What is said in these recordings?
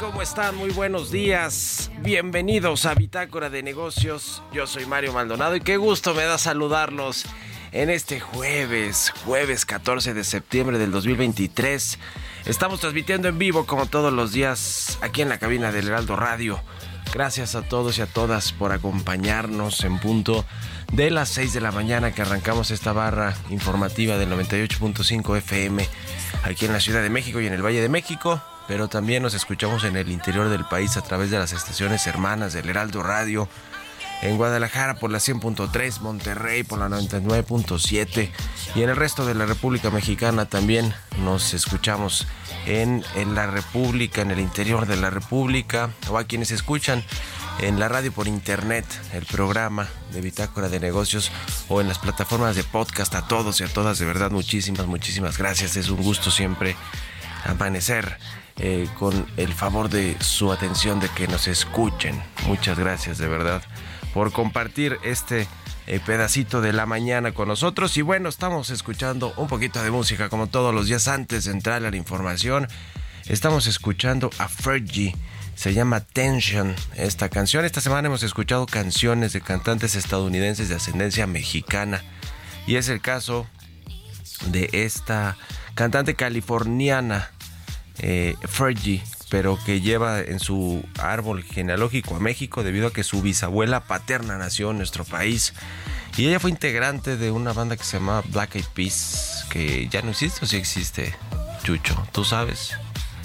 ¿Cómo están? Muy buenos días. Bienvenidos a Bitácora de Negocios. Yo soy Mario Maldonado y qué gusto me da saludarlos en este jueves, jueves 14 de septiembre del 2023. Estamos transmitiendo en vivo como todos los días aquí en la cabina del Heraldo Radio. Gracias a todos y a todas por acompañarnos en punto de las 6 de la mañana que arrancamos esta barra informativa del 98.5 FM aquí en la Ciudad de México y en el Valle de México, pero también nos escuchamos en el interior del país a través de las estaciones hermanas del Heraldo Radio, en Guadalajara por la 100.3, Monterrey por la 99.7 y en el resto de la República Mexicana también nos escuchamos en, en la República, en el interior de la República o a quienes escuchan en la radio por internet el programa de Bitácora de Negocios o en las plataformas de podcast a todos y a todas de verdad muchísimas muchísimas gracias es un gusto siempre amanecer eh, con el favor de su atención de que nos escuchen muchas gracias de verdad por compartir este eh, pedacito de la mañana con nosotros. Y bueno, estamos escuchando un poquito de música como todos los días antes de entrar a la información. Estamos escuchando a Fergie. Se llama Tension esta canción. Esta semana hemos escuchado canciones de cantantes estadounidenses de ascendencia mexicana. Y es el caso de esta cantante californiana, eh, Fergie, pero que lleva en su árbol genealógico a México debido a que su bisabuela paterna nació en nuestro país. Y ella fue integrante de una banda que se llama Black Eyed Peas, que ya no existe o sí existe, Chucho, ¿tú sabes?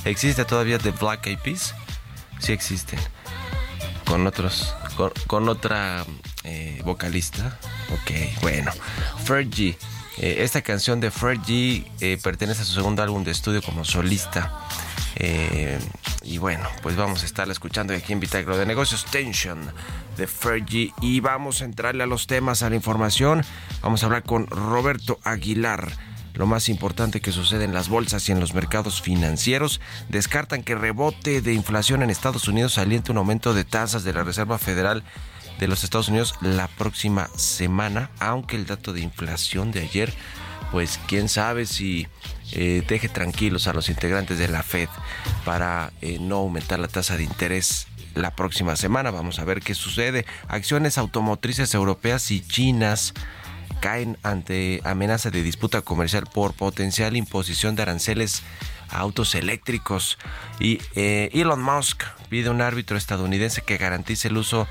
¿Existe todavía The Black Eyed Peas? Sí existe. Con otros, con, otra eh, vocalista. Ok, bueno. Fergie. Eh, esta canción de Fergie eh, pertenece a su segundo álbum de estudio como solista. Eh, y bueno, pues vamos a estar escuchando aquí en Bitácora de Negocios Tension de Fergie y vamos a entrarle a los temas, a la información. Vamos a hablar con Roberto Aguilar. Lo más importante que sucede en las bolsas y en los mercados financieros descartan que rebote de inflación en Estados Unidos aliente un aumento de tasas de la Reserva Federal de los Estados Unidos la próxima semana, aunque el dato de inflación de ayer, pues quién sabe si eh, deje tranquilos a los integrantes de la Fed para eh, no aumentar la tasa de interés la próxima semana. Vamos a ver qué sucede. Acciones automotrices europeas y chinas caen ante amenaza de disputa comercial por potencial imposición de aranceles a autos eléctricos. Y eh, Elon Musk pide a un árbitro estadounidense que garantice el uso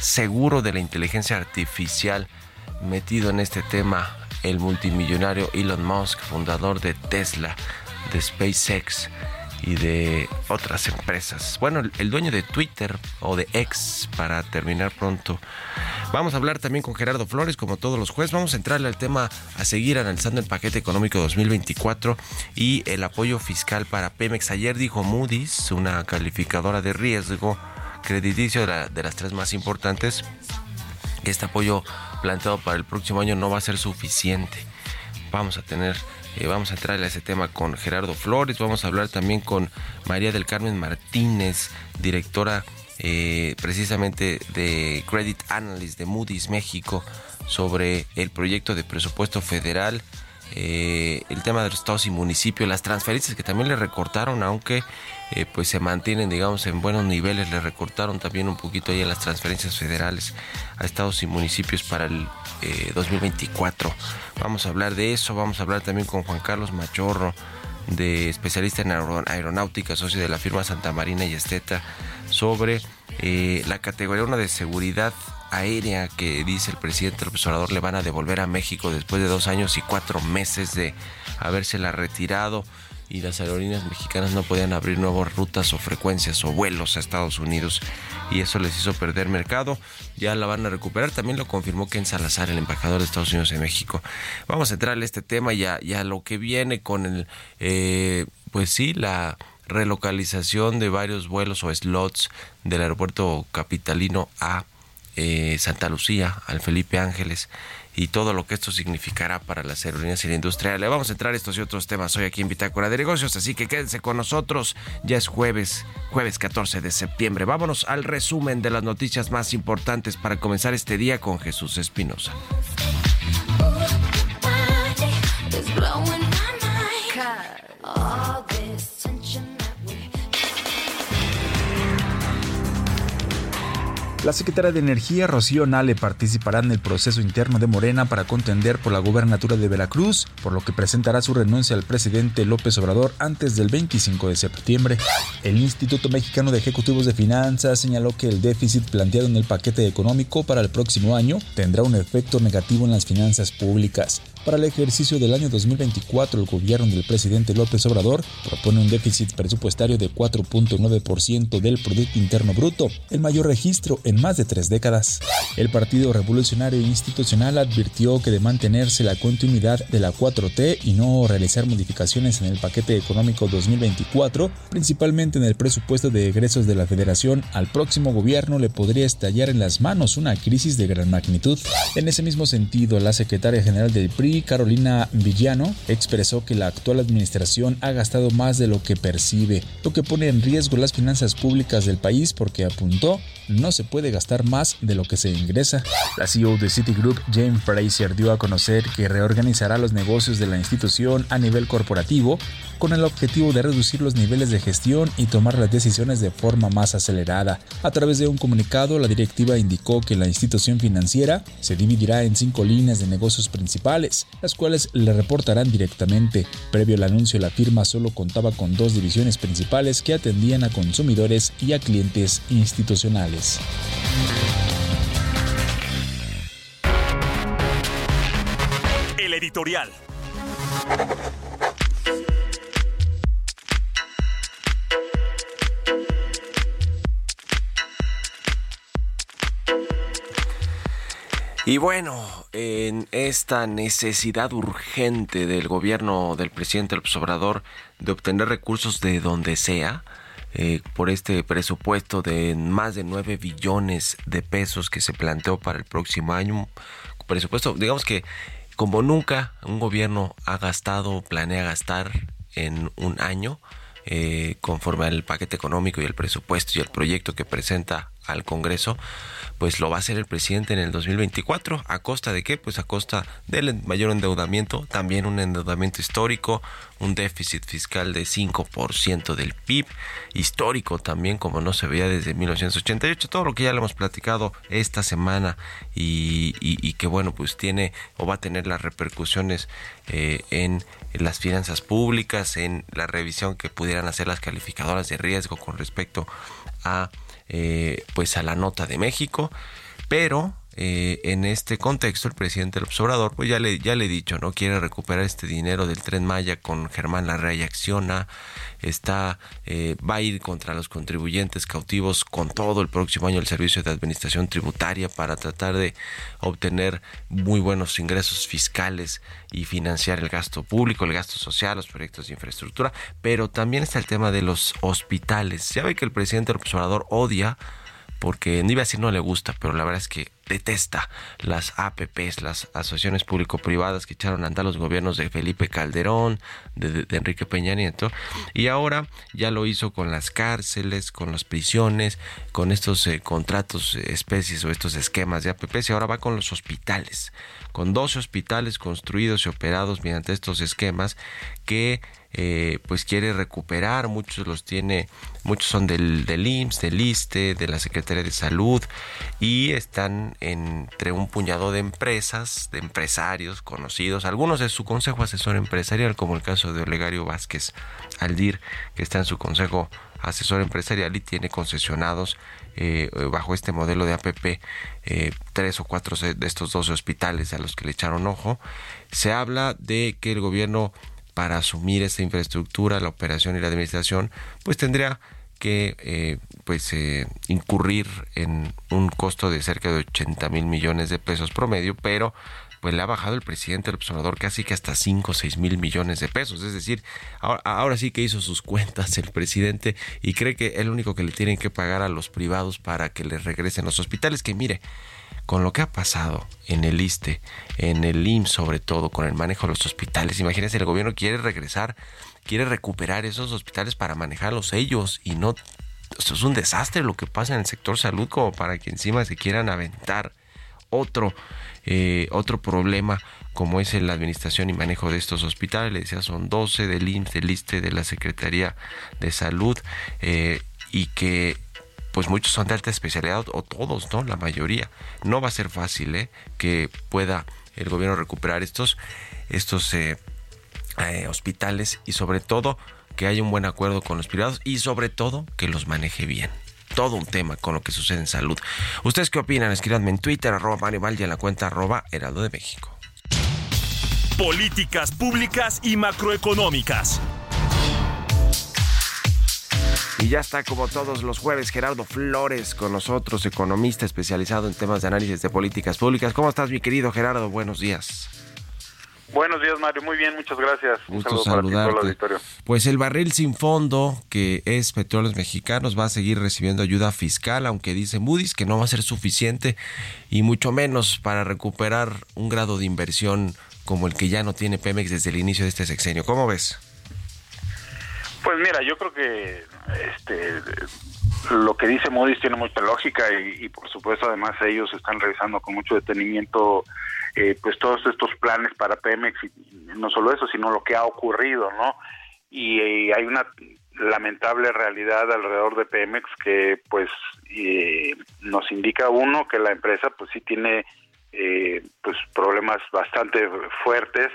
seguro de la inteligencia artificial metido en este tema el multimillonario Elon Musk, fundador de Tesla, de SpaceX y de otras empresas. Bueno, el dueño de Twitter o de X para terminar pronto. Vamos a hablar también con Gerardo Flores, como todos los jueves. Vamos a entrarle al tema a seguir analizando el paquete económico 2024 y el apoyo fiscal para Pemex. Ayer dijo Moody's, una calificadora de riesgo crediticio de, de las tres más importantes, este apoyo planteado para el próximo año no va a ser suficiente. Vamos a tener, eh, vamos a entrar a ese tema con Gerardo Flores, vamos a hablar también con María del Carmen Martínez, directora eh, precisamente de Credit Analyst de Moody's México, sobre el proyecto de presupuesto federal. Eh, el tema de los estados y municipios, las transferencias que también le recortaron, aunque eh, pues se mantienen, digamos, en buenos niveles. Le recortaron también un poquito ahí las transferencias federales a estados y municipios para el 2024. Eh, vamos a hablar de eso, vamos a hablar también con Juan Carlos Machorro, de especialista en aeronáutica, socio de la firma Santa Marina y Esteta, sobre la categoría 1 de seguridad aérea que dice el presidente López Obrador le van a devolver a México después de dos años y cuatro meses de habérsela retirado y las aerolíneas mexicanas no podían abrir nuevas rutas o frecuencias o vuelos a Estados Unidos y eso les hizo perder mercado. Ya la van a recuperar. También lo confirmó Ken Salazar, el embajador de Estados Unidos en México. Vamos a entrar a este tema y a, lo que viene con el, eh, pues sí, la relocalización de varios vuelos o slots del aeropuerto capitalino a eh, Santa Lucía, al Felipe Ángeles y todo lo que esto significará para las aerolíneas y la industria. Le vamos a entrar a estos y otros temas hoy aquí en Bitácora de Negocios, así que quédense con nosotros. Ya es jueves, jueves 14 de septiembre. Vámonos al resumen de las noticias más importantes para comenzar este día con Jesús Espinosa. La secretaria de Energía, Rocío Nale, participará en el proceso interno de Morena para contender por la gobernatura de Veracruz, por lo que presentará su renuncia al presidente López Obrador antes del 25 de septiembre. El Instituto Mexicano de Ejecutivos de Finanzas señaló que el déficit planteado en el paquete económico para el próximo año tendrá un efecto negativo en las finanzas públicas. Para el ejercicio del año 2024, el gobierno del presidente López Obrador propone un déficit presupuestario de 4.9% del Producto Interno Bruto, el mayor registro en más de tres décadas. El Partido Revolucionario Institucional advirtió que de mantenerse la continuidad de la 4T y no realizar modificaciones en el paquete económico 2024, principalmente en el presupuesto de egresos de la Federación, al próximo gobierno le podría estallar en las manos una crisis de gran magnitud. En ese mismo sentido, la secretaria general del PRI Carolina Villano, expresó que la actual administración ha gastado más de lo que percibe, lo que pone en riesgo las finanzas públicas del país porque apuntó no se puede gastar más de lo que se ingresa. La CEO de Citigroup, Jane Fraser, dio a conocer que reorganizará los negocios de la institución a nivel corporativo con el objetivo de reducir los niveles de gestión y tomar las decisiones de forma más acelerada. A través de un comunicado, la directiva indicó que la institución financiera se dividirá en cinco líneas de negocios principales, las cuales le reportarán directamente. Previo al anuncio, la firma solo contaba con dos divisiones principales que atendían a consumidores y a clientes institucionales. El editorial. Y bueno, en esta necesidad urgente del gobierno del presidente López Obrador de obtener recursos de donde sea, eh, por este presupuesto de más de 9 billones de pesos que se planteó para el próximo año, presupuesto, digamos que como nunca un gobierno ha gastado, planea gastar en un año, eh, conforme al paquete económico y el presupuesto y el proyecto que presenta al Congreso, pues lo va a hacer el presidente en el 2024. ¿A costa de qué? Pues a costa del mayor endeudamiento, también un endeudamiento histórico, un déficit fiscal de 5% del PIB, histórico también como no se veía desde 1988, todo lo que ya le hemos platicado esta semana y, que bueno, pues tiene o va a tener las repercusiones eh, en las finanzas públicas, en la revisión que pudieran hacer las calificadoras de riesgo con respecto a eh, pues a la nota de México, pero eh, en este contexto el presidente del observador pues ya le ya le he dicho no quiere recuperar este dinero del tren Maya con Germán Larrea y Acciona. Está eh, va a ir contra los contribuyentes cautivos con todo el próximo año el servicio de administración tributaria para tratar de obtener muy buenos ingresos fiscales y financiar el gasto público el gasto social los proyectos de infraestructura. Pero también está el tema de los hospitales. Ya ve que el presidente del observador odia porque no iba a decir no le gusta, pero la verdad es que detesta las APPs, las asociaciones público-privadas que echaron a andar los gobiernos de Felipe Calderón, de, Enrique Peña Nieto, y ahora ya lo hizo con las cárceles, con las prisiones, con estos eh, contratos, eh, especies o estos esquemas de APPs, y ahora va con los hospitales, con 12 hospitales construidos y operados mediante estos esquemas que eh, pues quiere recuperar, muchos los tiene, muchos son del, del IMSS, del ISTE, de la Secretaría de Salud y están entre un puñado de empresas, de empresarios conocidos, algunos de su consejo asesor empresarial, como el caso de Olegario Vázquez Aldir, que está en su consejo asesor empresarial y tiene concesionados eh, bajo este modelo de APP eh, tres o cuatro de estos 12 hospitales a los que le echaron ojo. Se habla de que el gobierno para asumir esta infraestructura, la operación y la administración, pues tendría que eh, pues incurrir en un costo de cerca de 80 mil millones de pesos promedio, pero pues le ha bajado el presidente del observador casi que hasta 5 o 6 mil millones de pesos. Es decir, ahora, sí que hizo sus cuentas el presidente y cree que es único que le tienen que pagar a los privados para que les regresen los hospitales. Que mire, con lo que ha pasado en el ISTE, en el IMSS sobre todo, con el manejo de los hospitales. Imagínense, el gobierno quiere regresar, quiere recuperar esos hospitales para manejarlos ellos y no... Esto es un desastre lo que pasa en el sector salud como para que encima se quieran aventar otro, eh, otro problema como es la administración y manejo de estos hospitales. Le decía, son 12 del IMSS, del ISTE, de la Secretaría de Salud eh, y que pues muchos son de alta especialidad o todos, ¿no? La mayoría. No va a ser fácil, ¿eh? Que pueda el gobierno recuperar estos, estos eh, hospitales y sobre todo que haya un buen acuerdo con los privados y sobre todo que los maneje bien. Todo un tema con lo que sucede en salud. ¿Ustedes qué opinan? Escríbanme en Twitter, arroba Mario Val, y en la cuenta arroba Heraldo de México. Políticas públicas y macroeconómicas. Y ya está como todos los jueves Gerardo Flores con nosotros, economista especializado en temas de análisis de políticas públicas. ¿Cómo estás mi querido Gerardo? Buenos días. Buenos días, Mario. Muy bien, muchas gracias. Gusto saludarte. Pues el barril sin fondo, que es Petróleos Mexicanos, va a seguir recibiendo ayuda fiscal, aunque dice Moody's que no va a ser suficiente y mucho menos para recuperar un grado de inversión como el que ya no tiene Pemex desde el inicio de este sexenio. ¿Cómo ves? Pues mira, yo creo que este lo que dice Moody's tiene mucha lógica y, y por supuesto además ellos están revisando con mucho detenimiento eh, pues todos estos planes para Pemex y no solo eso, sino lo que ha ocurrido, ¿no? Y, eh, hay una lamentable realidad alrededor de Pemex que pues eh, nos indica uno que la empresa pues sí tiene pues problemas bastante fuertes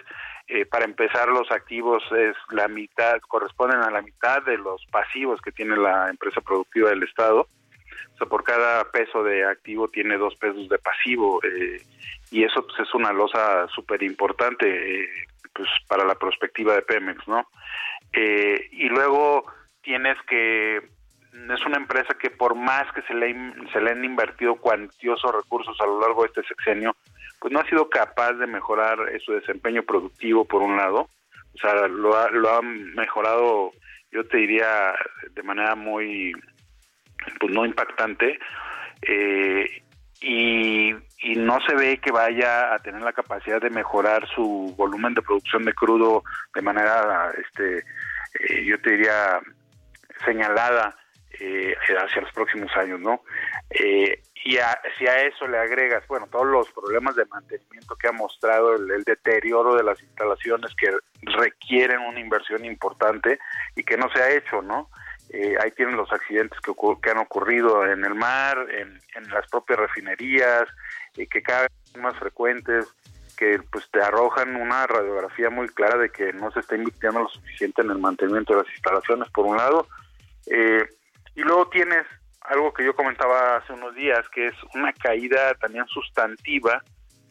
para empezar los activos es la mitad corresponden a la mitad de los pasivos que tiene la empresa productiva del estado o sea por cada peso de activo tiene dos pesos de pasivo eh, y eso pues es una losa súper importante eh, pues para la perspectiva de Pemex, ¿no? Eh, y luego tienes que es una empresa que por más que se le, se le han invertido cuantiosos recursos a lo largo de este sexenio, pues no ha sido capaz de mejorar su desempeño productivo por un lado, o sea, lo ha, lo ha mejorado, yo te diría, de manera muy, pues no impactante, eh, y, no se ve que vaya a tener la capacidad de mejorar su volumen de producción de crudo de manera, este, eh, yo te diría, señalada eh, hacia los próximos años, ¿no? Eh, y si a eso le agregas, bueno, todos los problemas de mantenimiento que ha mostrado, el, deterioro de las instalaciones que requieren una inversión importante y que no se ha hecho, ¿no? Eh, ahí tienen los accidentes que, han ocurrido en el mar, en, las propias refinerías, y que cada vez son más frecuentes, que pues te arrojan una radiografía muy clara de que no se está invirtiendo lo suficiente en el mantenimiento de las instalaciones, por un lado. Eh, y luego tienes algo que yo comentaba hace unos días, que es una caída también sustantiva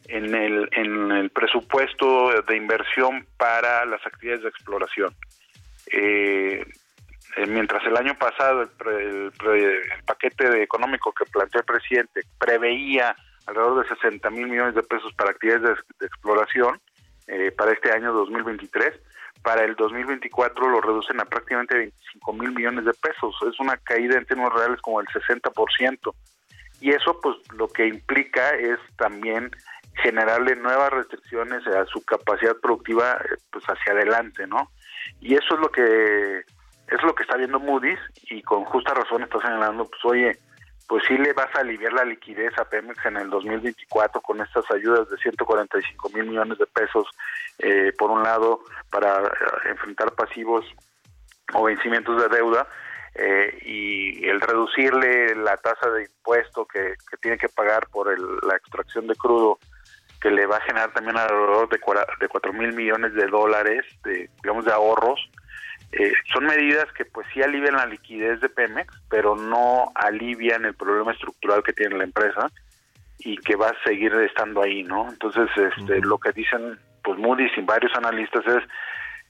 en el, en el presupuesto de inversión para las actividades de exploración. Eh, eh, mientras el año pasado el, el, paquete de económico que planteó el presidente preveía alrededor de 60 mil millones de pesos para actividades de, de exploración eh, para este año 2023, para el 2024 lo reducen a prácticamente 25 mil millones de pesos. Es una caída en términos reales como el 60%. Y eso pues lo que implica es también generarle nuevas restricciones a su capacidad productiva eh, pues hacia adelante, ¿no? Y eso es lo que es lo que está viendo Moody's y con justa razón está señalando, pues oye, pues sí le vas a aliviar la liquidez a Pemex en el 2024 con estas ayudas de 145 mil millones de pesos, eh, por un lado, para eh, enfrentar pasivos o vencimientos de deuda, eh, y el reducirle la tasa de impuesto que, que tiene que pagar por el, la extracción de crudo, que le va a generar también alrededor de, de 4 mil millones de dólares, digamos, de ahorros, eh, son medidas que pues sí alivian la liquidez de Pemex, pero no alivian el problema estructural que tiene la empresa y que va a seguir estando ahí, ¿no? Entonces, este, uh -huh. lo que dicen pues Moody's y varios analistas es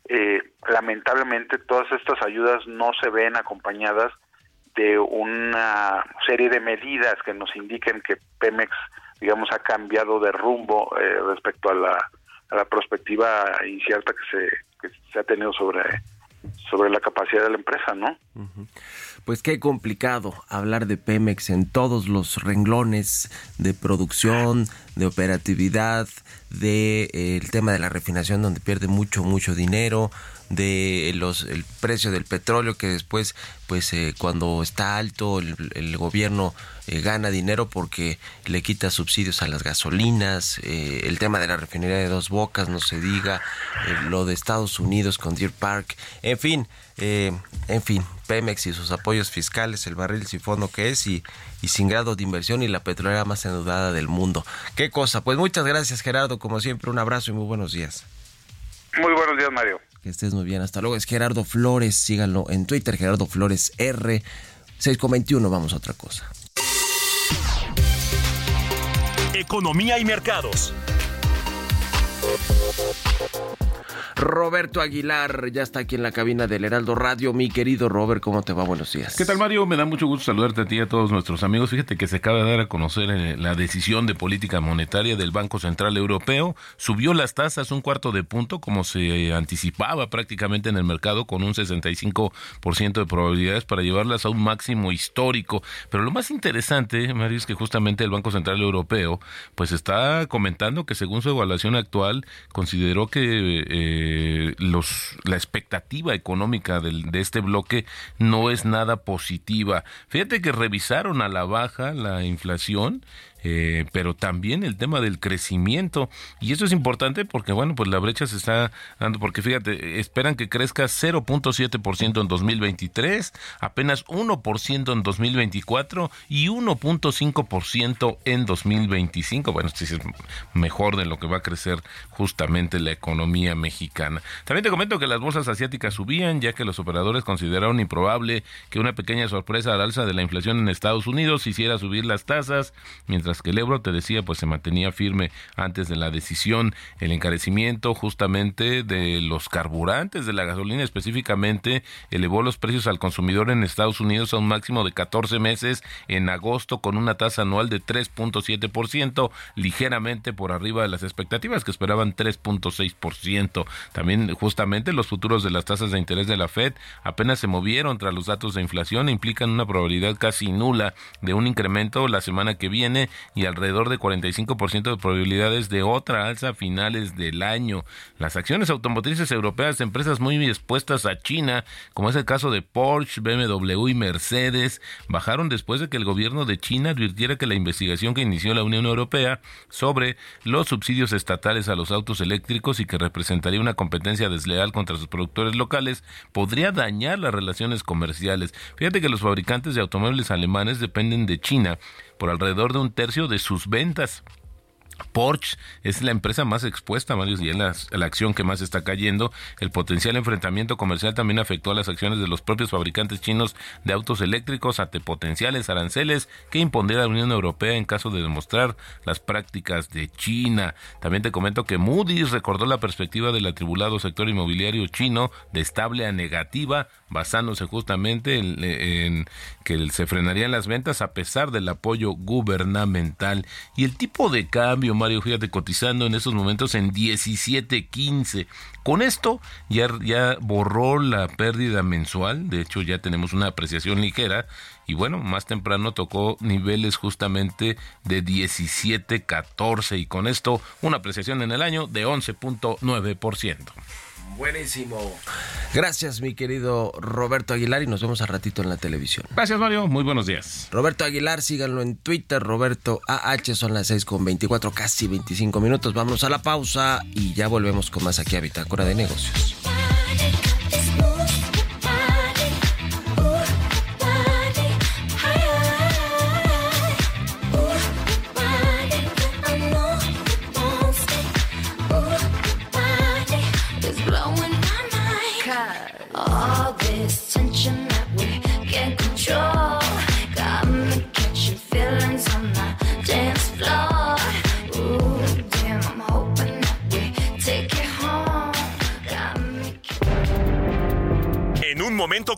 eh, lamentablemente todas estas ayudas no se ven acompañadas de una serie de medidas que nos indiquen que Pemex, digamos, ha cambiado de rumbo eh, respecto a la, a la perspectiva incierta que se, que se ha tenido sobre sobre la capacidad de la empresa, ¿no? Uh. Pues qué complicado hablar de Pemex en todos los renglones de producción, de operatividad, de eh, el tema de la refinación donde pierde mucho mucho dinero, de los el precio del petróleo que después pues eh, cuando está alto el, el gobierno eh, gana dinero porque le quita subsidios a las gasolinas eh, el tema de la refinería de dos bocas no se diga eh, lo de Estados Unidos con Deer Park en fin en fin Pemex y sus apoyos fiscales, el barril sifono que es y, y sin grado de inversión y la petrolera más endeudada del mundo. Qué cosa. Pues muchas gracias Gerardo, como siempre un abrazo y muy buenos días. Muy buenos días, Mario. Que estés muy bien. Hasta luego. Es Gerardo Flores. Síganlo en Twitter, Gerardo Flores R. 6,21. Vamos a otra cosa. Economía y mercados. Roberto Aguilar ya está aquí en la cabina del Heraldo Radio. Mi querido Robert, ¿cómo te va? Buenos días. ¿Qué tal, Mario? Me da mucho gusto saludarte a ti y a todos nuestros amigos. Fíjate que se acaba de dar a conocer eh, la decisión de política monetaria del Banco Central Europeo. Subió las tasas un cuarto de punto, como se anticipaba prácticamente en el mercado, con un 65% de probabilidades para llevarlas a un máximo histórico. Pero lo más interesante, Mario, es que justamente el Banco Central Europeo pues está comentando que según su evaluación actual consideró que eh, los, la expectativa económica del, de este bloque no es nada positiva. Fíjate que revisaron a la baja la inflación eh, pero también el tema del crecimiento. Y eso es importante porque, bueno, pues la brecha se está dando, porque fíjate, esperan que crezca 0.7% en 2023, apenas 1% en 2024 y 1.5% en 2025. Bueno, esto es mejor de lo que va a crecer justamente la economía mexicana. También te comento que las bolsas asiáticas subían, ya que los operadores consideraron improbable que una pequeña sorpresa al alza de la inflación en Estados Unidos hiciera subir las tasas, mientras que el euro, te decía, pues se mantenía firme antes de la decisión. El encarecimiento justamente de los carburantes, de la gasolina específicamente, elevó los precios al consumidor en Estados Unidos a un máximo de 14 meses en agosto con una tasa anual de 3.7%, ligeramente por arriba de las expectativas que esperaban 3.6%. También justamente los futuros de las tasas de interés de la Fed apenas se movieron tras los datos de inflación e implican una probabilidad casi nula de un incremento la semana que viene y alrededor de 45% de probabilidades de otra alza a finales del año. Las acciones automotrices europeas empresas muy expuestas a China, como es el caso de Porsche, BMW y Mercedes, bajaron después de que el gobierno de China advirtiera que la investigación que inició la Unión Europea sobre los subsidios estatales a los autos eléctricos y que representaría una competencia desleal contra sus productores locales podría dañar las relaciones comerciales. Fíjate que los fabricantes de automóviles alemanes dependen de China por alrededor de un tercio de sus ventas. Porsche es la empresa más expuesta, Mario, y es la, acción que más está cayendo. El potencial enfrentamiento comercial también afectó a las acciones de los propios fabricantes chinos de autos eléctricos ante potenciales aranceles que impondría la Unión Europea en caso de demostrar las prácticas de China. También te comento que Moody's recordó la perspectiva del atribulado sector inmobiliario chino de estable a negativa, basándose justamente en, en que se frenarían las ventas a pesar del apoyo gubernamental. Y el tipo de cambio Mario, fíjate, cotizando en estos momentos en 17.15. Con esto ya, ya borró la pérdida mensual, de hecho ya tenemos una apreciación ligera y bueno, más temprano tocó niveles justamente de 17.14 y con esto una apreciación en el año de 11.9%. Buenísimo. Gracias, mi querido Roberto Aguilar, y nos vemos a ratito en la televisión. Gracias, Mario. Muy buenos días. Roberto Aguilar, síganlo en Twitter, Roberto AH, son las 6 con 24, casi 25 minutos. Vamos a la pausa y ya volvemos con más aquí a Bitácora de Negocios.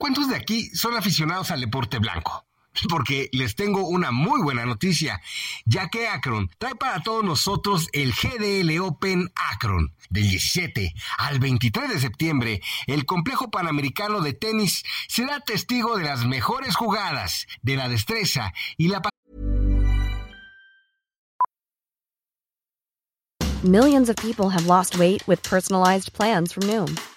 ¿Cuántos de aquí son aficionados al deporte blanco? porque les tengo una muy buena noticia, ya que Akron trae para todos nosotros el GDL Open Akron. Del 17 al 23 de septiembre, el complejo panamericano de tenis será testigo de las mejores jugadas, de la destreza y la Millions of people have lost weight with personalized plans from Noom,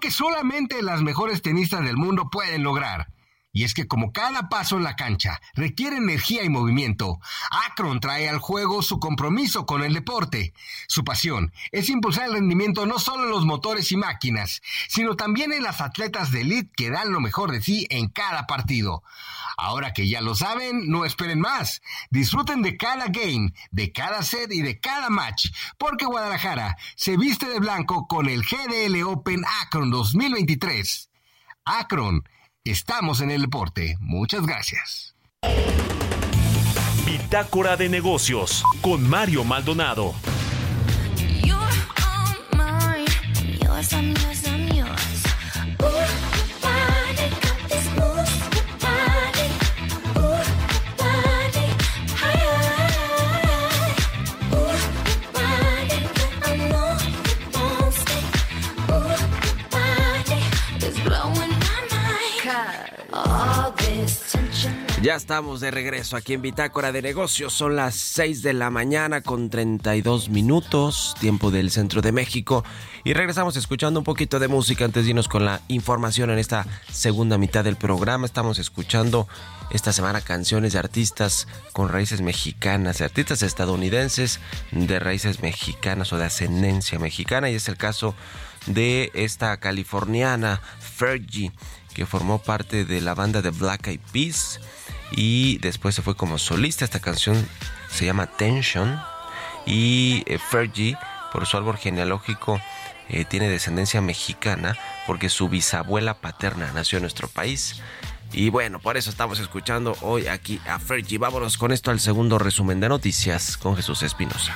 Que solamente las mejores tenistas del mundo pueden lograr. Y es que como cada paso en la cancha requiere energía y movimiento, Akron trae al juego su compromiso con el deporte. Su pasión es impulsar el rendimiento no solo en los motores y máquinas, sino también en las atletas de elite que dan lo mejor de sí en cada partido. Ahora que ya lo saben, no esperen más. Disfruten de cada game, de cada set y de cada match, porque Guadalajara se viste de blanco con el GDL Open Akron 2023. Akron Estamos en el deporte. Muchas gracias. Bitácora de negocios con Mario Maldonado. Ya estamos de regreso aquí en Bitácora de Negocios. Son las 6 de la mañana con 32 minutos, tiempo del centro de México. Y regresamos escuchando un poquito de música antes de irnos con la información en esta segunda mitad del programa. Estamos escuchando esta semana canciones de artistas con raíces mexicanas, de artistas estadounidenses de raíces mexicanas o de ascendencia mexicana. Y es el caso de esta californiana Fergie que formó parte de la banda de Black Eyed Peas y después se fue como solista. Esta canción se llama Tension y eh, Fergie, por su árbol genealógico, eh, tiene descendencia mexicana porque su bisabuela paterna nació en nuestro país. Y bueno, por eso estamos escuchando hoy aquí a Fergie. Vámonos con esto al segundo resumen de noticias con Jesús Espinosa.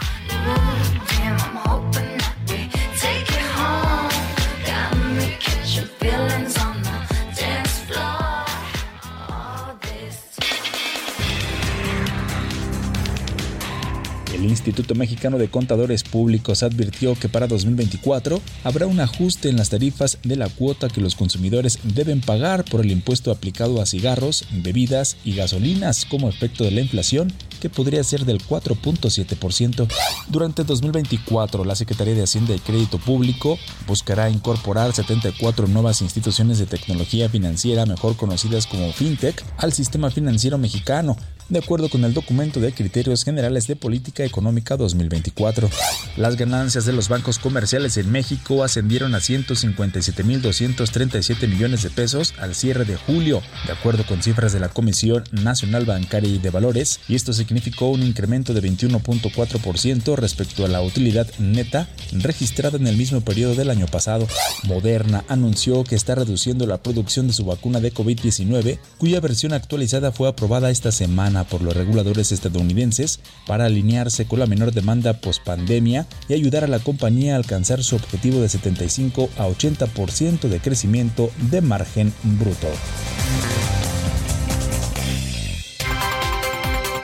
El Instituto Mexicano de Contadores Públicos advirtió que para 2024 habrá un ajuste en las tarifas de la cuota que los consumidores deben pagar por el impuesto aplicado a cigarros, bebidas y gasolinas como efecto de la inflación que podría ser del 4.7%. Durante 2024, la Secretaría de Hacienda y Crédito Público buscará incorporar 74 nuevas instituciones de tecnología financiera, mejor conocidas como FinTech, al sistema financiero mexicano, de acuerdo con el documento de Criterios Generales de Política Económica 2024. Las ganancias de los bancos comerciales en México ascendieron a 157.237 millones de pesos al cierre de julio, de acuerdo con cifras de la Comisión Nacional Bancaria y de Valores, y esto significó un incremento de 21.4% respecto a la utilidad neta registrada en el mismo periodo del año pasado. Moderna anunció que está reduciendo la producción de su vacuna de COVID-19, cuya versión actualizada fue aprobada esta semana por los reguladores estadounidenses para alinearse con la menor demanda post-pandemia y ayudar a la compañía a alcanzar su objetivo de 75 a 80% de crecimiento de margen bruto.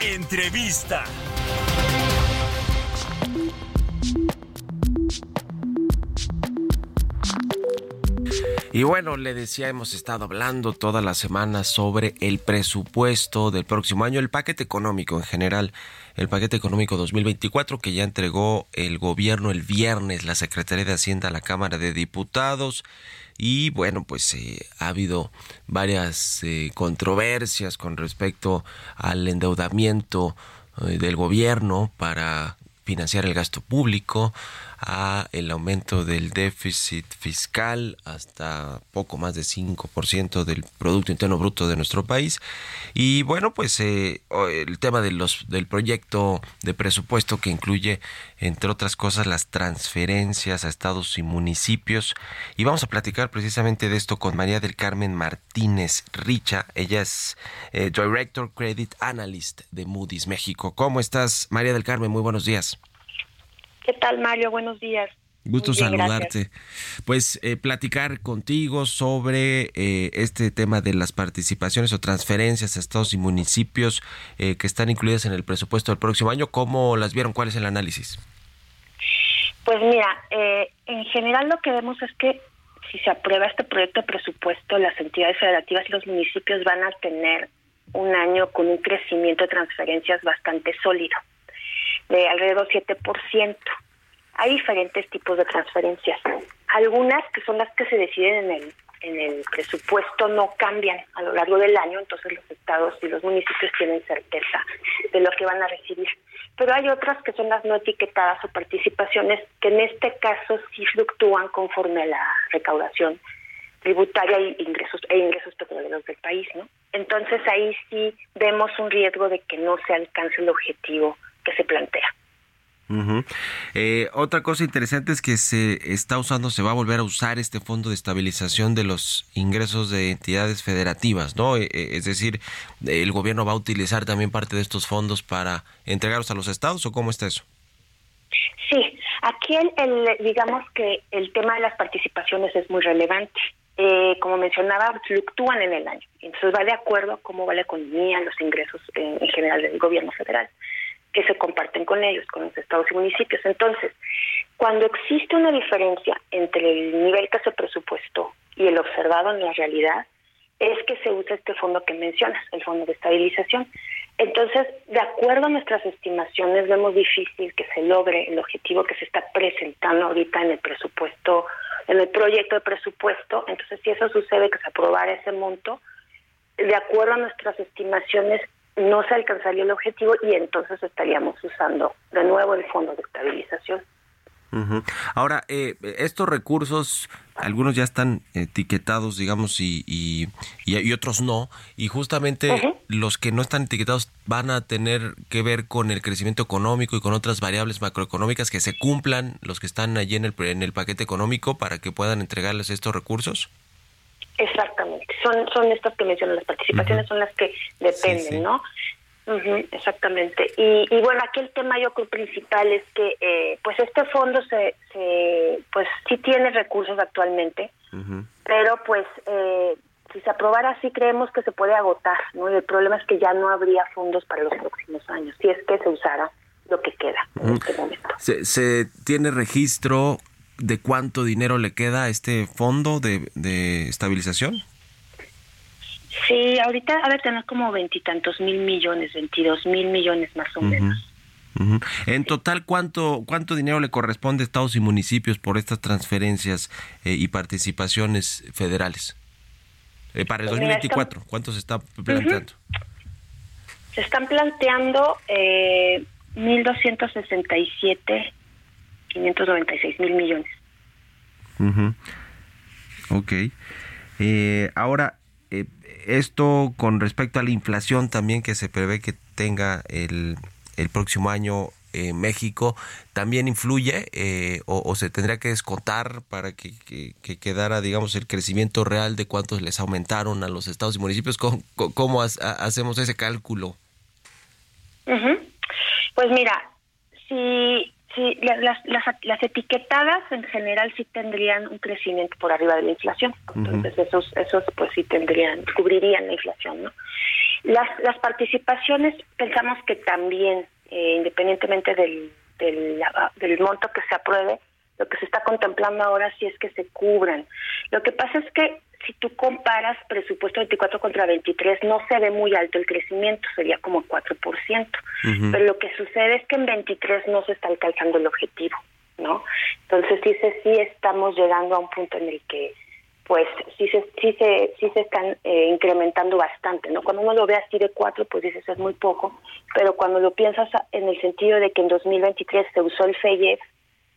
Entrevista. Y bueno, le decía, hemos estado hablando toda la semana sobre el presupuesto del próximo año, el paquete económico en general, el paquete económico 2024 que ya entregó el gobierno el viernes, la Secretaría de Hacienda a la Cámara de Diputados. Y bueno, pues eh, ha habido varias eh, controversias con respecto al endeudamiento eh, del gobierno para financiar el gasto público. A el aumento del déficit fiscal hasta poco más de 5% del Producto Interno Bruto de nuestro país. Y bueno, pues eh, el tema de los, del proyecto de presupuesto que incluye, entre otras cosas, las transferencias a estados y municipios. Y vamos a platicar precisamente de esto con María del Carmen Martínez Richa. Ella es eh, Director Credit Analyst de Moody's México. ¿Cómo estás, María del Carmen? Muy buenos días. ¿Qué tal, Mario? Buenos días. Gusto saludarte. Pues eh, platicar contigo sobre eh, este tema de las participaciones o transferencias a estados y municipios eh, que están incluidas en el presupuesto del próximo año. ¿Cómo las vieron? ¿Cuál es el análisis? Pues mira, en general lo que vemos es que si se aprueba este proyecto de presupuesto, las entidades federativas y los municipios van a tener un año con un crecimiento de transferencias bastante sólido, de alrededor 7%. Hay diferentes tipos de transferencias. Algunas que son las que se deciden en el en el presupuesto no cambian a lo largo del año, entonces los estados y los municipios tienen certeza de lo que van a recibir. Pero hay otras que son las no etiquetadas o participaciones que en este caso sí fluctúan conforme a la recaudación tributaria e ingresos, e ingresos petroleros del país, ¿no? Entonces ahí sí vemos un riesgo de que no se alcance el objetivo que se plantea. Eh, otra cosa interesante es que se está usando, se va a volver a usar este fondo de estabilización de los ingresos de entidades federativas, ¿no? Eh, eh, es decir, el gobierno va a utilizar también parte de estos fondos para entregarlos a los estados o cómo está eso? Sí, aquí el, digamos que el tema de las participaciones es muy relevante. como mencionaba, fluctúan en el año. Entonces va de acuerdo a cómo va la economía, los ingresos en general del gobierno federal que se comparten con ellos, con los estados y municipios. Entonces, cuando existe una diferencia entre el nivel que se presupuestó y el observado en la realidad, es que se usa este fondo que mencionas, el fondo de estabilización. Entonces, de acuerdo a nuestras estimaciones, vemos difícil que se logre el objetivo que se está presentando ahorita en el presupuesto, en el proyecto de presupuesto. Entonces, si eso sucede, que se aprobara ese monto, de acuerdo a nuestras estimaciones, no se alcanzaría el objetivo y entonces estaríamos usando de nuevo el fondo de estabilización. Ahora, eh, estos recursos, algunos ya están etiquetados, digamos, y, y, y, otros no, y justamente los que no están etiquetados van a tener que ver con el crecimiento económico y con otras variables macroeconómicas que se cumplan los que están allí en el, en el paquete económico para que puedan entregarles estos recursos. Exactamente, son son estas que mencionan, las participaciones son las que dependen, ¿no? exactamente. Y, y, bueno, aquí el tema yo creo principal es que eh, pues este fondo se, se pues sí tiene recursos actualmente, pero pues eh, si se aprobara así creemos que se puede agotar, ¿no? Y el problema es que ya no habría fondos para los próximos años, si es que se usara lo que queda en este momento. ¿Se, ¿Se tiene registro de cuánto dinero le queda a este fondo de, de estabilización? Sí, ahorita ha de tener como veintitantos mil millones, veintidós mil millones más o menos. En total, ¿cuánto, ¿cuánto dinero le corresponde a estados y municipios por estas transferencias eh, y participaciones federales? Eh, para el 2024, pues ¿cuánto se está planteando? Se están planteando eh, 1.267 596 mil millones. Ok. Eh, ahora, eh, esto con respecto a la inflación también que se prevé que tenga el, el próximo año en México, ¿también influye eh, o, se tendría que descontar para que, quedara, digamos, el crecimiento real de cuántos les aumentaron a los estados y municipios? ¿Cómo, cómo hacemos ese cálculo? Pues mira, si Sí, las, las, las, etiquetadas en general sí tendrían un crecimiento por arriba de la inflación. Entonces esos esos pues sí tendrían cubrirían la inflación, ¿no? Las las participaciones pensamos que también eh, independientemente del, del del monto que se apruebe, lo que se está contemplando ahora sí es que se cubran. Lo que pasa es que si tú comparas presupuesto 24 contra 23, no se ve muy alto el crecimiento, sería como 4%. Pero lo que sucede es que en 23 no se está alcanzando el objetivo, ¿no? Entonces dice, sí estamos llegando a un punto en el que pues sí se sí se sí se están eh, incrementando bastante, ¿no? Cuando uno lo ve así de 4, pues dices es muy poco, pero cuando lo piensas en el sentido de que en 2023 se usó el FEIEF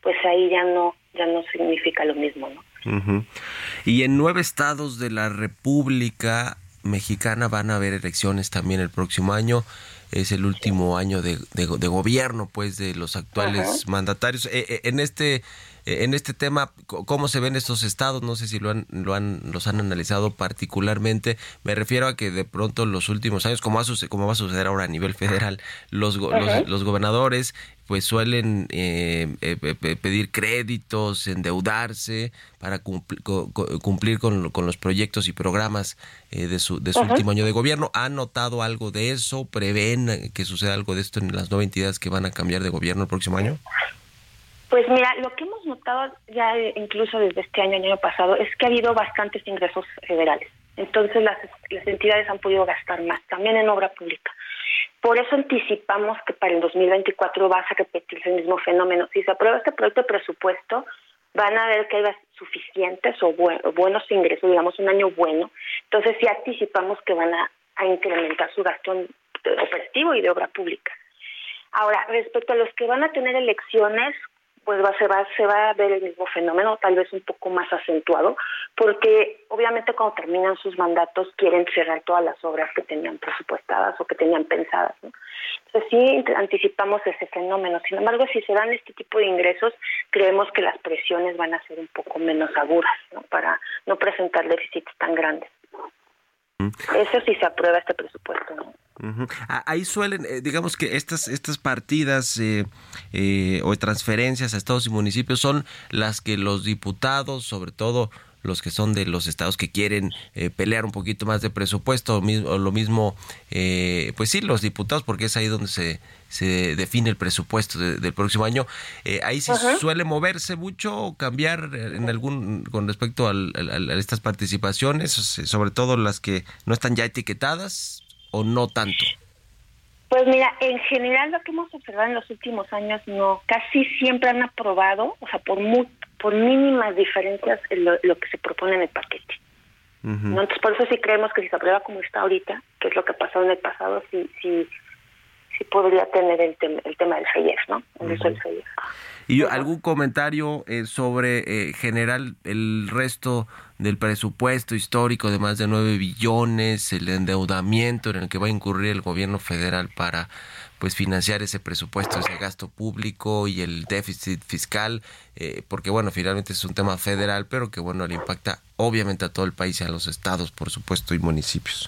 pues ahí ya no, ya no significa lo mismo, ¿no? Y en nueve estados de la República Mexicana van a haber elecciones también el próximo año. Es el último año de, de, gobierno, pues, de los actuales mandatarios. Eh, eh, en este en este tema, ¿cómo se ven estos estados? No sé si lo han, lo han, los han analizado particularmente. Me refiero a que de pronto los últimos años, como va a, como va a suceder ahora a nivel federal, los, los, gobernadores pues suelen eh, eh, pedir créditos, endeudarse para cumplir con, con, los proyectos y programas de su, de su último año de gobierno. ¿Han notado algo de eso? ¿Prevén que suceda algo de esto en las nueve entidades que van a cambiar de gobierno el próximo año? Pues mira, lo que hemos notado ya incluso desde este año, año pasado, es que ha habido bastantes ingresos federales. Entonces las, entidades han podido gastar más, también en obra pública. Por eso anticipamos que para el 2024 va a repetirse el mismo fenómeno. Si se aprueba este proyecto de presupuesto, van a ver que hay suficientes o, buenos ingresos, digamos un año bueno. Entonces sí anticipamos que van a, a incrementar su gasto operativo y de obra pública. Ahora, respecto a los que van a tener elecciones, pues va, se, va, se va a ver el mismo fenómeno, tal vez un poco más acentuado, porque obviamente cuando terminan sus mandatos quieren cerrar todas las obras que tenían presupuestadas o que tenían pensadas. ¿no? Entonces sí anticipamos ese fenómeno. Sin embargo, si se dan este tipo de ingresos, creemos que las presiones van a ser un poco menos agudas ¿no? para no presentar déficits tan grandes. Eso sí se aprueba este presupuesto. ¿no? Ahí suelen, eh, digamos que estas, estas partidas eh, eh, o transferencias a estados y municipios son las que los diputados, sobre todo los que son de los estados que quieren pelear un poquito más de presupuesto, o, lo mismo, pues sí, los diputados, porque es ahí donde se, se define el presupuesto del próximo año. ahí sí suele moverse mucho o cambiar en algún con respecto a estas participaciones, sobre todo las que no están ya etiquetadas o no tanto? Pues mira, en general lo que hemos observado en los últimos años, no, casi siempre han aprobado, o sea, por por mínimas diferencias lo, lo que se propone en el paquete. Entonces, por eso sí creemos que si se aprueba como está ahorita, que es lo que ha pasado en el pasado, sí, sí, sí podría tener el, el tema del FEIEF, ¿no? El uso del FEIEF. ¿Y algún comentario eh, sobre eh, general el resto del presupuesto histórico de más de 9 billones, el endeudamiento en el que va a incurrir el gobierno federal para pues financiar ese presupuesto, ese gasto público y el déficit fiscal, eh, porque bueno, finalmente es un tema federal, pero que bueno, le impacta obviamente a todo el país y a los estados, por supuesto, y municipios.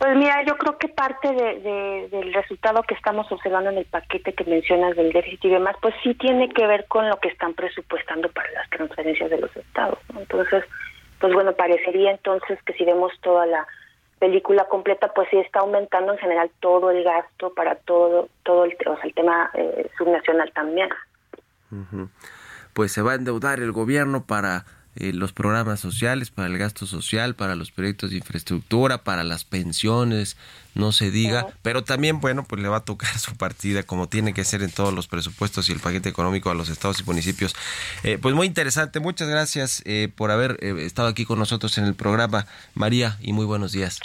Pues mira, yo creo que parte de, del resultado que estamos observando en el paquete que mencionas del déficit y demás, pues sí tiene que ver con lo que están presupuestando para las transferencias de los estados. Entonces, pues bueno, parecería entonces que si vemos toda la película completa, pues sí está aumentando en general todo el gasto para todo, todo el, o sea, el tema eh, subnacional también. Pues se va a endeudar el gobierno para eh, los programas sociales, para el gasto social, para los proyectos de infraestructura, para las pensiones, no se diga, pero también, bueno, pues le va a tocar su partida como tiene que ser en todos los presupuestos y el paquete económico a los estados y municipios. Eh, pues muy interesante, muchas gracias eh, por haber estado aquí con nosotros en el programa, María, y muy buenos días.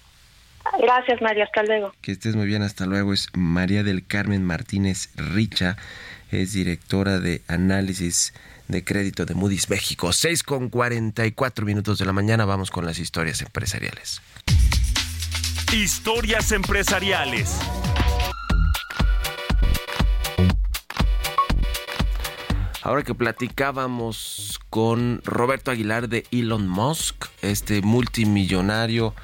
Gracias, María, hasta luego. Que estés muy bien, hasta luego. Es María del Carmen Martínez Richa, es directora de análisis de crédito de Moody's México. 6 con 44 minutos de la mañana vamos con las historias empresariales. Historias empresariales. Ahora que platicábamos con Roberto Aguilar de Elon Musk, este multimillonario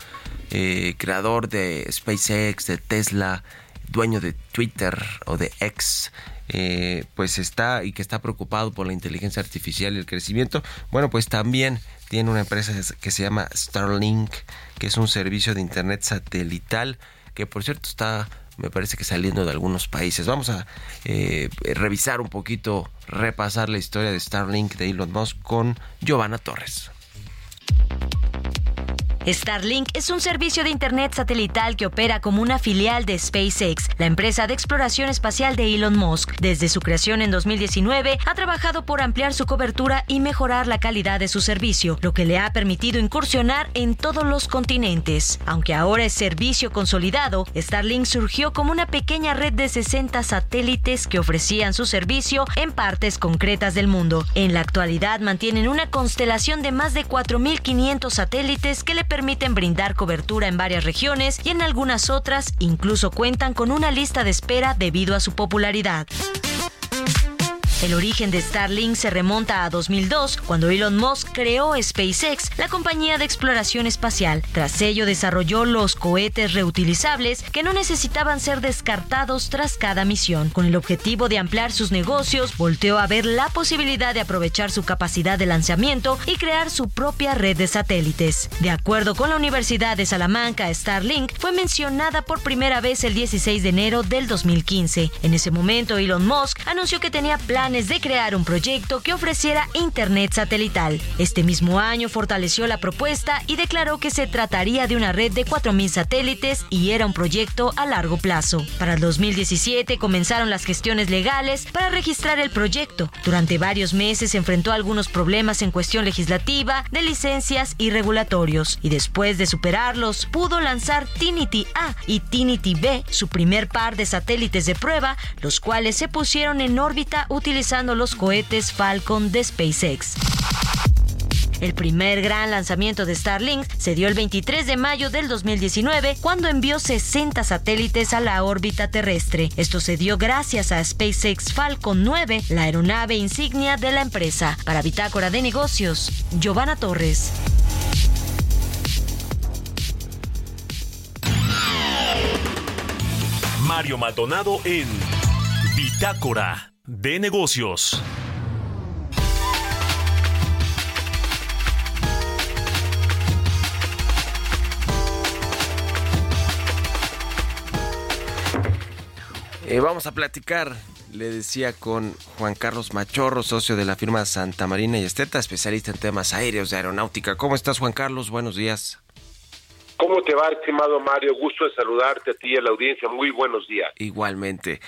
eh, creador de SpaceX, de Tesla, dueño de Twitter o de X, eh, pues está y que está preocupado por la inteligencia artificial y el crecimiento, bueno, pues también tiene una empresa que se llama Starlink, que es un servicio de internet satelital que por cierto está me parece que saliendo de algunos países. Vamos a eh, revisar un poquito, repasar la historia de Starlink de Elon Musk con Giovanna Torres. Starlink es un servicio de Internet satelital que opera como una filial de SpaceX, la empresa de exploración espacial de Elon Musk. Desde su creación en 2019, ha trabajado por ampliar su cobertura y mejorar la calidad de su servicio, lo que le ha permitido incursionar en todos los continentes. Aunque ahora es servicio consolidado, Starlink surgió como una pequeña red de 60 satélites que ofrecían su servicio en partes concretas del mundo. En la actualidad mantienen una constelación de más de 4.500 satélites que le permiten brindar cobertura en varias regiones y en algunas otras incluso cuentan con una lista de espera debido a su popularidad. El origen de Starlink se remonta a 2002, cuando Elon Musk creó SpaceX, la compañía de exploración espacial. Tras ello desarrolló los cohetes reutilizables que no necesitaban ser descartados tras cada misión. Con el objetivo de ampliar sus negocios, volteó a ver la posibilidad de aprovechar su capacidad de lanzamiento y crear su propia red de satélites. De acuerdo con la Universidad de Salamanca, Starlink fue mencionada por primera vez el 16 de enero del 2015. En ese momento, Elon Musk anunció que tenía planes de crear un proyecto que ofreciera Internet satelital. Este mismo año fortaleció la propuesta y declaró que se trataría de una red de 4.000 satélites y era un proyecto a largo plazo. Para el 2017 comenzaron las gestiones legales para registrar el proyecto. Durante varios meses se enfrentó a algunos problemas en cuestión legislativa, de licencias y regulatorios. Y después de superarlos, pudo lanzar Tinity A y Tinity B, su primer par de satélites de prueba, los cuales se pusieron en órbita utilizando los cohetes Falcon de SpaceX. El primer gran lanzamiento de Starlink se dio el 23 de mayo del 2019 cuando envió 60 satélites a la órbita terrestre. Esto se dio gracias a SpaceX Falcon 9, la aeronave insignia de la empresa. Para Bitácora de Negocios, Giovanna Torres. Mario Maldonado en Bitácora de negocios. Eh, vamos a platicar, le decía, con Juan Carlos Machorro, socio de la firma Santa Marina y Esteta, especialista en temas aéreos de aeronáutica. ¿Cómo estás, Juan Carlos? Buenos días. ¿Cómo te va, estimado Mario? Gusto de saludarte a ti y a la audiencia. Muy buenos días. Igualmente.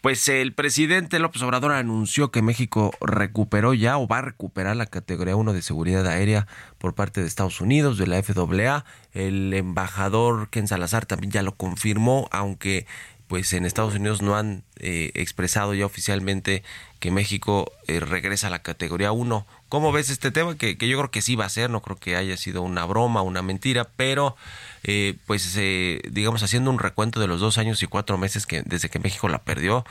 Pues el presidente López Obrador anunció que México recuperó ya o va a recuperar la categoría 1 de seguridad aérea por parte de Estados Unidos, de la FAA. El embajador Ken Salazar también ya lo confirmó, aunque pues en Estados Unidos no han eh, expresado ya oficialmente que México eh, regresa a la categoría 1 ¿Cómo ves este tema? Que, yo creo que sí va a ser, no creo que haya sido una broma, una mentira, pero eh, pues eh, digamos haciendo un recuento de los dos años y cuatro meses que desde que México la perdió,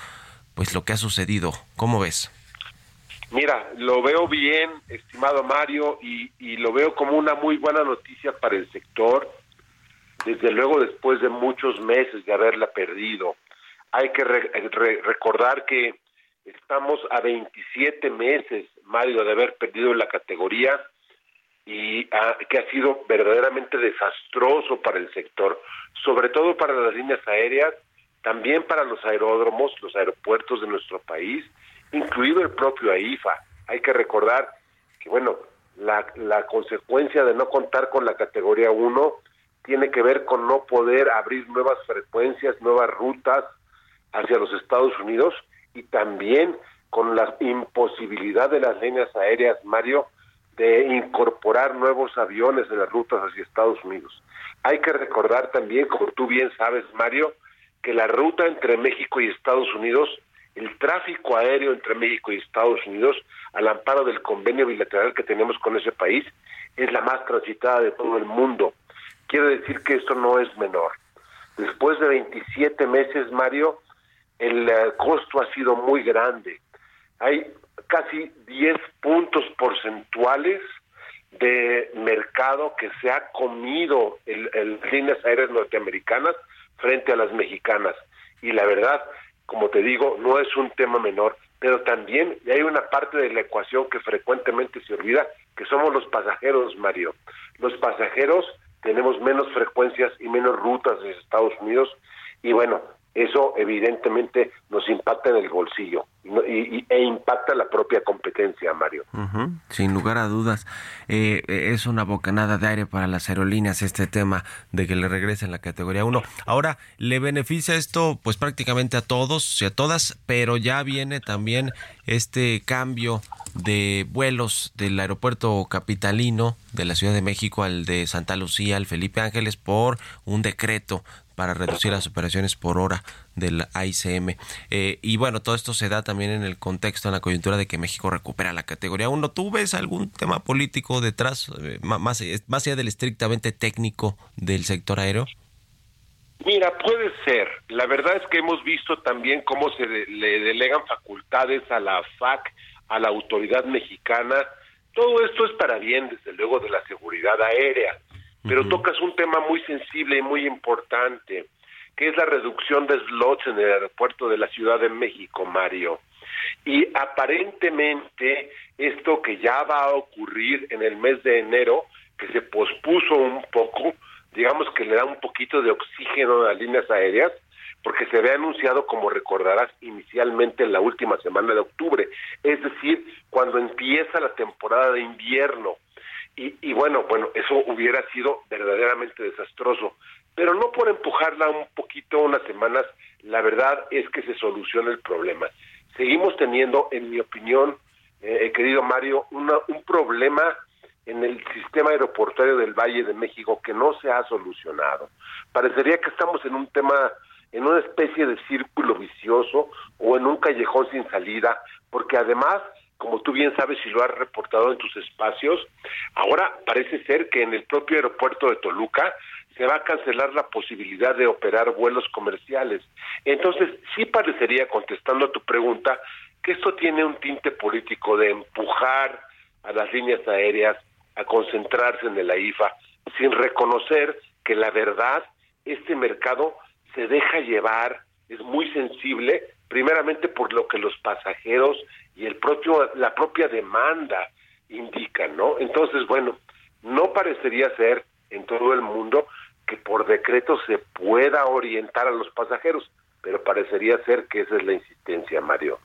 pues lo que ha sucedido, ¿cómo ves? Mira, lo veo bien, estimado Mario, y, y lo veo como una muy buena noticia para el sector, desde luego después de muchos meses de haberla perdido. Hay que recordar que estamos a 27 meses Mario, de haber perdido la categoría y que ha sido verdaderamente desastroso para el sector, sobre todo para las líneas aéreas, también para los aeródromos, los aeropuertos de nuestro país, incluido el propio AIFA. Hay que recordar que, bueno, la, la consecuencia de no contar con la categoría 1 tiene que ver con no poder abrir nuevas frecuencias, nuevas rutas hacia los Estados Unidos y también con la imposibilidad de las líneas aéreas, Mario, de incorporar nuevos aviones en las rutas hacia Estados Unidos. Hay que recordar también, como tú bien sabes, Mario, que la ruta entre México y Estados Unidos, el tráfico aéreo entre México y Estados Unidos, al amparo del convenio bilateral que tenemos con ese país, es la más transitada de todo el mundo. Quiero decir que esto no es menor. Después de 27 meses, Mario, el eh, costo ha sido muy grande hay casi 10 puntos porcentuales de mercado que se ha comido el, líneas aéreas norteamericanas frente a las mexicanas. Y la verdad, como te digo, no es un tema menor, pero también hay una parte de la ecuación que frecuentemente se olvida, que somos los pasajeros, Mario. Los pasajeros tenemos menos frecuencias y menos rutas de Estados Unidos y bueno, eso evidentemente nos impacta en el bolsillo y, e impacta la propia competencia, Mario. Sin lugar a dudas, eh, es una bocanada de aire para las aerolíneas este tema de que le regresen la categoría 1. Ahora, le beneficia esto pues prácticamente a todos y a todas, pero ya viene también este cambio de vuelos del aeropuerto capitalino de la Ciudad de México al de Santa Lucía, al Felipe Ángeles, por un decreto para reducir las operaciones por hora del AICM. Eh, y bueno, todo esto se da también en el contexto, en la coyuntura de que México recupera la categoría 1. ¿Tú ves algún tema político detrás, eh, más, más allá del estrictamente técnico del sector aéreo? Mira, puede ser. La verdad es que hemos visto también cómo se le delegan facultades a la FAC, a la autoridad mexicana. Todo esto es para bien, desde luego, de la seguridad aérea pero tocas un tema muy sensible y muy importante, que es la reducción de slots en el aeropuerto de la Ciudad de México, Mario. Y aparentemente esto que ya va a ocurrir en el mes de enero, que se pospuso un poco, digamos que le da un poquito de oxígeno a las líneas aéreas, porque se había anunciado, como recordarás, inicialmente en la última semana de octubre, es decir, cuando empieza la temporada de invierno. Y, bueno, bueno, eso hubiera sido verdaderamente desastroso. Pero no por empujarla un poquito, unas semanas, la verdad es que se soluciona el problema. Seguimos teniendo, en mi opinión, eh, eh, querido Mario, una, un problema en el sistema aeroportuario del Valle de México que no se ha solucionado. Parecería que estamos en un tema, en una especie de círculo vicioso o en un callejón sin salida, porque además como tú bien sabes y lo has reportado en tus espacios, ahora parece ser que en el propio aeropuerto de Toluca se va a cancelar la posibilidad de operar vuelos comerciales. Entonces, sí parecería, contestando a tu pregunta, que esto tiene un tinte político de empujar a las líneas aéreas a concentrarse en el AIFA, sin reconocer que la verdad, este mercado se deja llevar, es muy sensible, primeramente por lo que los pasajeros y el propio la propia demanda indica, ¿no? Entonces, bueno, no parecería ser en todo el mundo que por decreto se pueda orientar a los pasajeros, pero parecería ser que esa es la insistencia, Mario.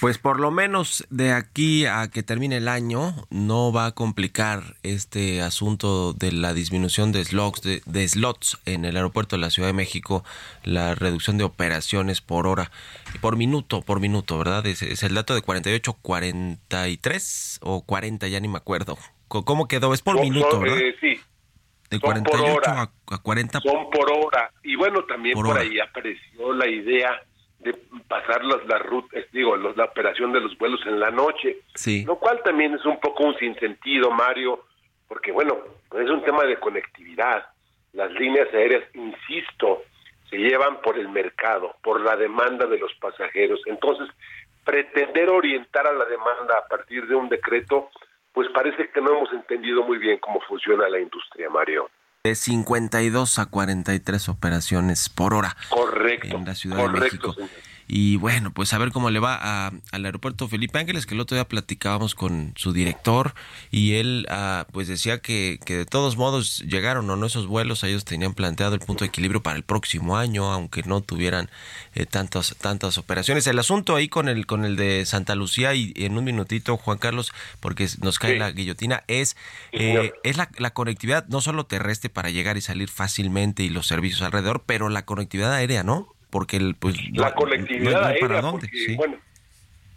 Pues por lo menos de aquí a que termine el año no va a complicar este asunto de la disminución de slots, de, slots en el aeropuerto de la Ciudad de México, la reducción de operaciones por hora, por minuto, por minuto, ¿verdad? Es, el dato de 48, 43 o 40, ya ni me acuerdo. ¿Cómo quedó? Es por minuto, ¿verdad? Eh, sí. De 48 a, 40. Son por hora. Y bueno, también por ahí apareció la idea de pasar las, las rutas, digo, la operación de los vuelos en la noche, sí. lo cual también es un poco un sinsentido, Mario, porque bueno, es un tema de conectividad. Las líneas aéreas, insisto, se llevan por el mercado, por la demanda de los pasajeros. Entonces, pretender orientar a la demanda a partir de un decreto, pues parece que no hemos entendido muy bien cómo funciona la industria, Mario de 52 a 43 operaciones por hora. Correcto. En la Ciudad de México. Y bueno, pues a ver cómo le va a, al aeropuerto Felipe Ángeles, que el otro día platicábamos con su director y él ah, pues decía que, que de todos modos llegaron o no esos vuelos, ellos tenían planteado el punto de equilibrio para el próximo año, aunque no tuvieran eh, tantas, tantas operaciones. El asunto ahí con el, con el de Santa Lucía y en un minutito, Juan Carlos, porque nos cae la guillotina, es, eh, es la, la conectividad no solo terrestre para llegar y salir fácilmente y los servicios alrededor, pero la conectividad aérea, ¿no? Porque el, pues la colectividad aérea, porque, bueno,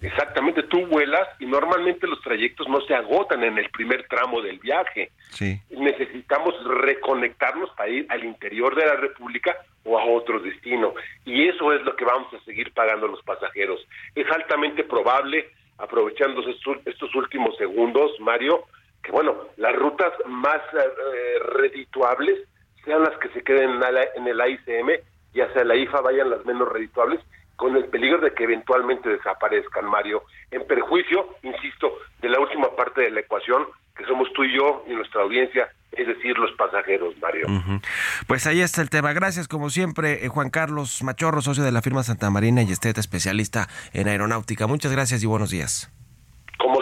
exactamente, tú vuelas y normalmente los trayectos no se agotan en el primer tramo del viaje. Sí. Necesitamos reconectarnos para ir al interior de la República o a otro destino y eso es lo que vamos a seguir pagando los pasajeros. Es altamente probable, aprovechando estos, últimos segundos, Mario, que bueno, las rutas más eh, redituables sean las que se queden en el AICM y hacia la IFA vayan las menos redituables, con el peligro de que eventualmente desaparezcan, Mario, en perjuicio, insisto, de la última parte de la ecuación, que somos tú y yo y nuestra audiencia, es decir, los pasajeros, Mario. Pues ahí está el tema. Gracias, como siempre, eh, Juan Carlos Machorro, socio de la firma Santa Marina y estéta especialista en aeronáutica. Muchas gracias y buenos días.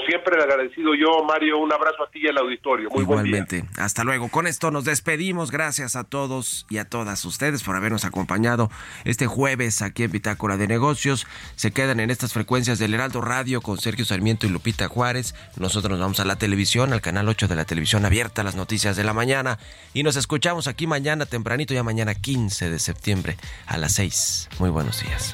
Siempre, le agradecido yo, Mario, un abrazo a ti y al auditorio. Muy Igualmente. buen día. Hasta luego. Con esto nos despedimos. Gracias a todos y a todas ustedes por habernos acompañado este jueves aquí en Bitácora de Negocios. Se quedan en estas frecuencias del Heraldo Radio con Sergio Sarmiento y Lupita Juárez. Nosotros nos vamos a la televisión, al canal 8 de la televisión abierta, las noticias de la mañana. Y nos escuchamos aquí mañana tempranito, ya mañana 15 de septiembre a las 6. Muy buenos días.